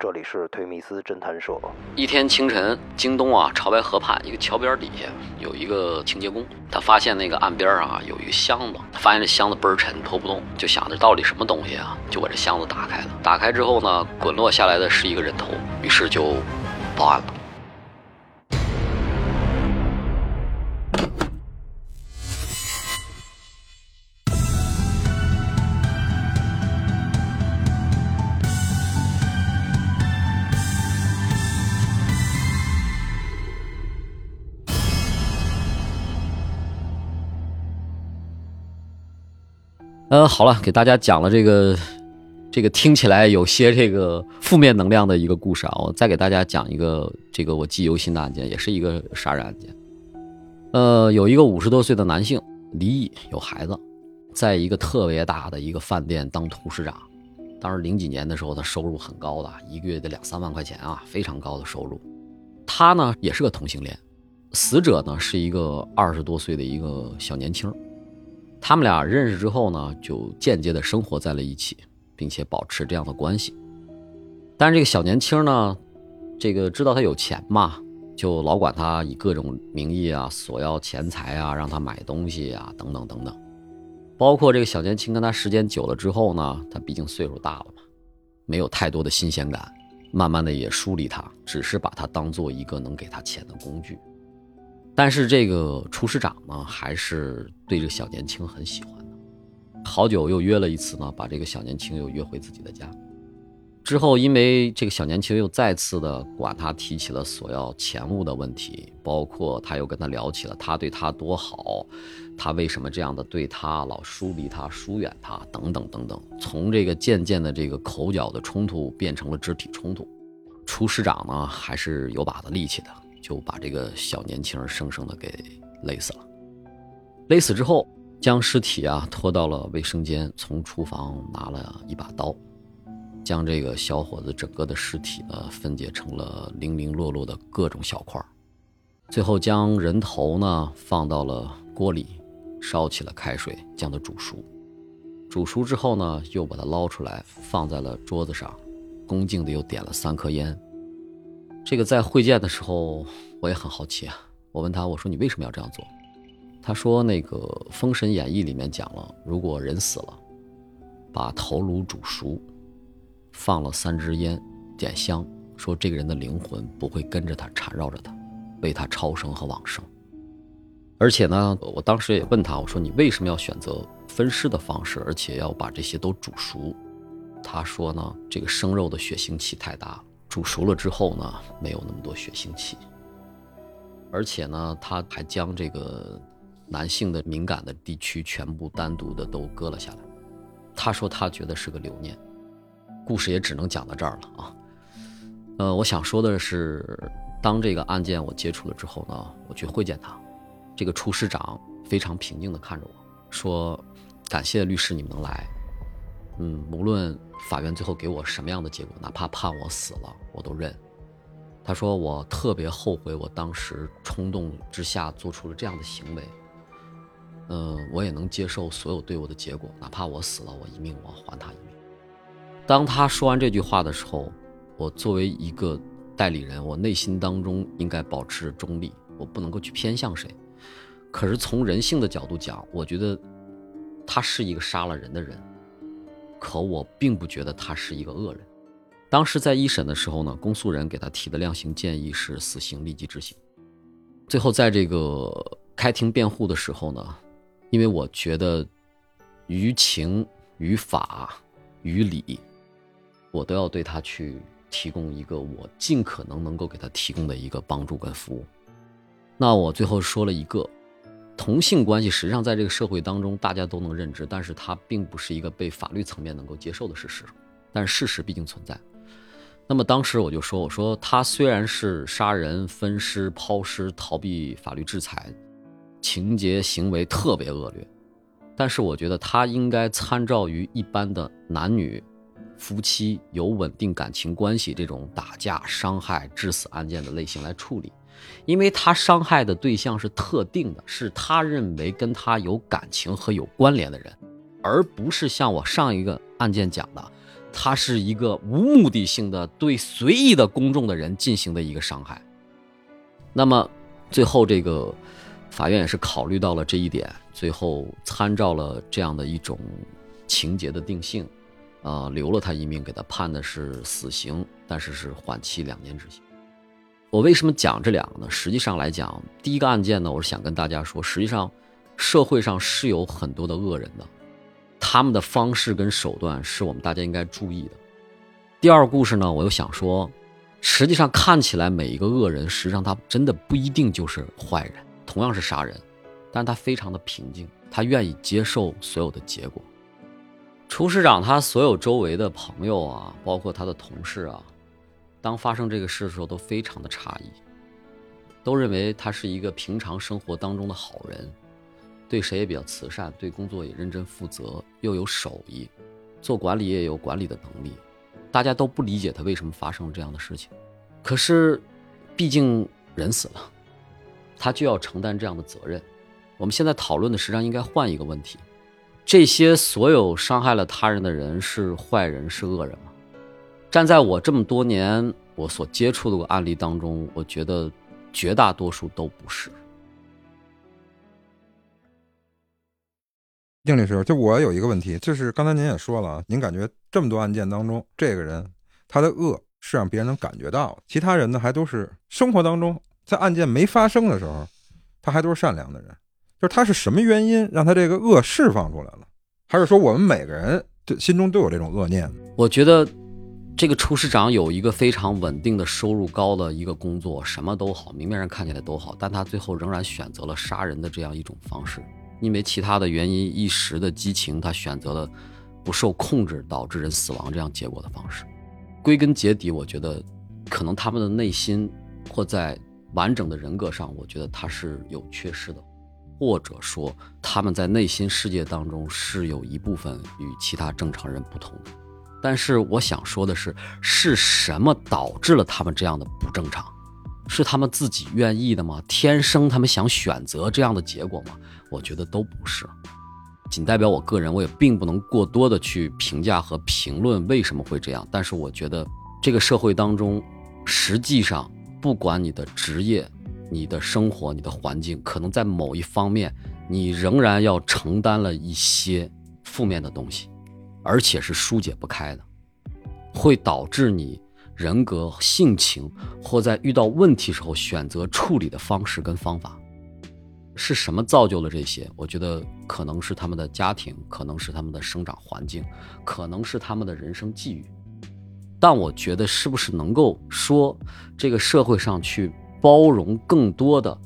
这里是推密斯侦探社。一天清晨，京东啊潮白河畔一个桥边底下有一个清洁工，他发现那个岸边啊有一个箱子，发现这箱子倍儿沉，拖不动，就想着到底什么东西啊，就把这箱子打开了。打开之后呢，滚落下来的是一个人头，于是就报案了。呃，好了，给大家讲了这个，这个听起来有些这个负面能量的一个故事啊。我再给大家讲一个这个我记忆犹新的案件，也是一个杀人案件。呃，有一个五十多岁的男性离异有孩子，在一个特别大的一个饭店当厨师长。当时零几年的时候，他收入很高的，一个月得两三万块钱啊，非常高的收入。他呢也是个同性恋，死者呢是一个二十多岁的一个小年轻。他们俩认识之后呢，就间接的生活在了一起，并且保持这样的关系。但是这个小年轻呢，这个知道他有钱嘛，就老管他以各种名义啊索要钱财啊，让他买东西啊，等等等等。包括这个小年轻跟他时间久了之后呢，他毕竟岁数大了嘛，没有太多的新鲜感，慢慢的也疏离他，只是把他当做一个能给他钱的工具。但是这个厨师长呢，还是对这个小年轻很喜欢的。好久又约了一次呢，把这个小年轻又约回自己的家。之后，因为这个小年轻又再次的管他提起了索要钱物的问题，包括他又跟他聊起了他对他多好，他为什么这样的对他，老疏离他、疏远他等等等等。从这个渐渐的这个口角的冲突变成了肢体冲突。厨师长呢，还是有把子力气的。就把这个小年轻生生的给勒死了。勒死之后，将尸体啊拖到了卫生间，从厨房拿了一把刀，将这个小伙子整个的尸体呢分解成了零零落落的各种小块最后将人头呢放到了锅里，烧起了开水，将它煮熟。煮熟之后呢，又把它捞出来，放在了桌子上，恭敬的又点了三颗烟。这个在会见的时候，我也很好奇啊。我问他，我说你为什么要这样做？他说那个《封神演义》里面讲了，如果人死了，把头颅煮熟，放了三支烟，点香，说这个人的灵魂不会跟着他缠绕着他，为他超生和往生。而且呢，我当时也问他，我说你为什么要选择分尸的方式，而且要把这些都煮熟？他说呢，这个生肉的血腥气太大了。煮熟了之后呢，没有那么多血腥气，而且呢，他还将这个男性的敏感的地区全部单独的都割了下来。他说他觉得是个留念。故事也只能讲到这儿了啊。呃，我想说的是，当这个案件我接触了之后呢，我去会见他，这个厨师长非常平静的看着我说：“感谢律师你们能来。”嗯，无论法院最后给我什么样的结果，哪怕判我死了，我都认。他说我特别后悔，我当时冲动之下做出了这样的行为。嗯，我也能接受所有对我的结果，哪怕我死了，我一命我还他一命。当他说完这句话的时候，我作为一个代理人，我内心当中应该保持中立，我不能够去偏向谁。可是从人性的角度讲，我觉得他是一个杀了人的人。可我并不觉得他是一个恶人。当时在一审的时候呢，公诉人给他提的量刑建议是死刑立即执行。最后在这个开庭辩护的时候呢，因为我觉得于情于法于理，我都要对他去提供一个我尽可能能够给他提供的一个帮助跟服务。那我最后说了一个。同性关系实际上在这个社会当中大家都能认知，但是它并不是一个被法律层面能够接受的事实。但是事实毕竟存在。那么当时我就说：“我说他虽然是杀人、分尸、抛尸、逃避法律制裁，情节行为特别恶劣，但是我觉得他应该参照于一般的男女夫妻有稳定感情关系这种打架、伤害、致死案件的类型来处理。”因为他伤害的对象是特定的，是他认为跟他有感情和有关联的人，而不是像我上一个案件讲的，他是一个无目的性的对随意的公众的人进行的一个伤害。那么最后这个法院也是考虑到了这一点，最后参照了这样的一种情节的定性，啊，留了他一命，给他判的是死刑，但是是缓期两年执行。我为什么讲这两个呢？实际上来讲，第一个案件呢，我是想跟大家说，实际上社会上是有很多的恶人的，他们的方式跟手段是我们大家应该注意的。第二个故事呢，我又想说，实际上看起来每一个恶人，实际上他真的不一定就是坏人，同样是杀人，但是他非常的平静，他愿意接受所有的结果。厨师长他所有周围的朋友啊，包括他的同事啊。当发生这个事的时候，都非常的诧异，都认为他是一个平常生活当中的好人，对谁也比较慈善，对工作也认真负责，又有手艺，做管理也有管理的能力，大家都不理解他为什么发生了这样的事情。可是，毕竟人死了，他就要承担这样的责任。我们现在讨论的实际上应该换一个问题：这些所有伤害了他人的人是坏人是恶人吗？站在我这么多年我所接触的案例当中，我觉得绝大多数都不是。丁律师，就我有一个问题，就是刚才您也说了，您感觉这么多案件当中，这个人他的恶是让别人能感觉到，其他人呢还都是生活当中在案件没发生的时候，他还都是善良的人，就是他是什么原因让他这个恶释放出来了？还是说我们每个人心中都有这种恶念？我觉得。这个厨师长有一个非常稳定的收入高的一个工作，什么都好，明面上看起来都好，但他最后仍然选择了杀人的这样一种方式，因为其他的原因，一时的激情，他选择了不受控制导致人死亡这样结果的方式。归根结底，我觉得可能他们的内心或在完整的人格上，我觉得他是有缺失的，或者说他们在内心世界当中是有一部分与其他正常人不同的。但是我想说的是，是什么导致了他们这样的不正常？是他们自己愿意的吗？天生他们想选择这样的结果吗？我觉得都不是。仅代表我个人，我也并不能过多的去评价和评论为什么会这样。但是我觉得，这个社会当中，实际上不管你的职业、你的生活、你的环境，可能在某一方面，你仍然要承担了一些负面的东西。而且是疏解不开的，会导致你人格、性情或在遇到问题时候选择处理的方式跟方法，是什么造就了这些？我觉得可能是他们的家庭，可能是他们的生长环境，可能是他们的人生际遇。但我觉得，是不是能够说这个社会上去包容更多的？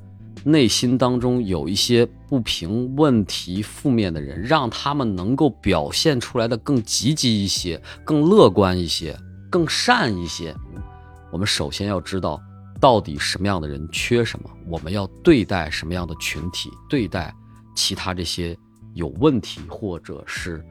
内心当中有一些不平、问题、负面的人，让他们能够表现出来的更积极一些、更乐观一些、更善一些。我们首先要知道，到底什么样的人缺什么，我们要对待什么样的群体，对待其他这些有问题或者是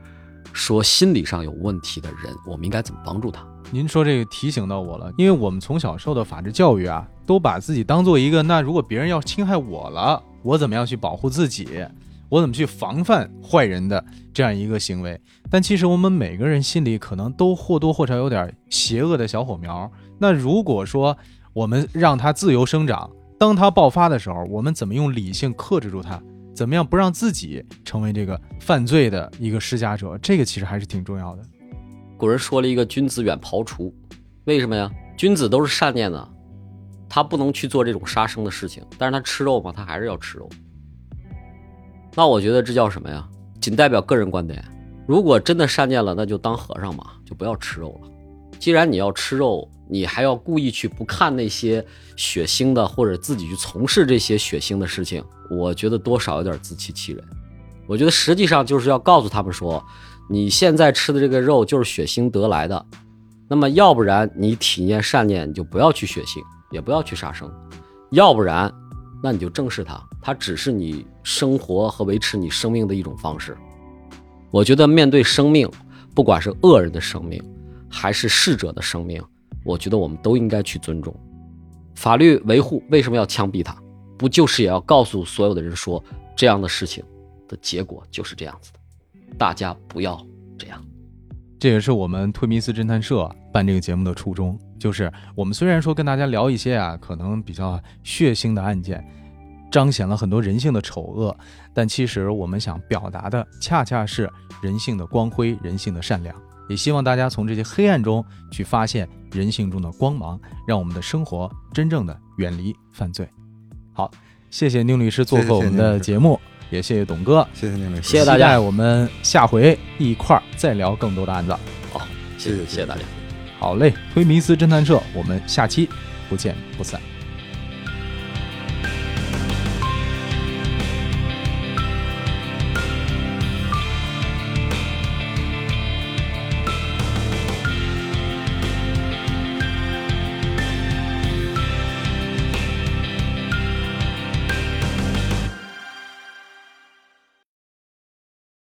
说心理上有问题的人，我们应该怎么帮助他？您说这个提醒到我了，因为我们从小受的法治教育啊，都把自己当做一个，那如果别人要侵害我了，我怎么样去保护自己？我怎么去防范坏人的这样一个行为？但其实我们每个人心里可能都或多或少有点邪恶的小火苗。那如果说我们让它自由生长，当它爆发的时候，我们怎么用理性克制住它？怎么样不让自己成为这个犯罪的一个施加者？这个其实还是挺重要的。古人说了一个“君子远庖厨”，为什么呀？君子都是善念的，他不能去做这种杀生的事情，但是他吃肉嘛，他还是要吃肉。那我觉得这叫什么呀？仅代表个人观点。如果真的善念了，那就当和尚嘛，就不要吃肉了。既然你要吃肉，你还要故意去不看那些血腥的，或者自己去从事这些血腥的事情，我觉得多少有点自欺欺人。我觉得实际上就是要告诉他们说。你现在吃的这个肉就是血腥得来的，那么要不然你体验善念，你就不要去血腥，也不要去杀生；要不然，那你就正视它，它只是你生活和维持你生命的一种方式。我觉得面对生命，不管是恶人的生命，还是逝者的生命，我觉得我们都应该去尊重。法律维护为什么要枪毙他？不就是也要告诉所有的人说，这样的事情的结果就是这样子的。大家不要这样。这也是我们推迷斯侦探社办这个节目的初衷，就是我们虽然说跟大家聊一些啊可能比较血腥的案件，彰显了很多人性的丑恶，但其实我们想表达的恰恰是人性的光辉、人性的善良。也希望大家从这些黑暗中去发现人性中的光芒，让我们的生活真正的远离犯罪。好，谢谢宁律师做客我们的节目，也谢谢董哥，谢谢您，谢谢大家期待我们下回一块儿再聊更多的案子。好谢谢谢谢大家。好嘞，推迷思侦探社，我们下期不见不散。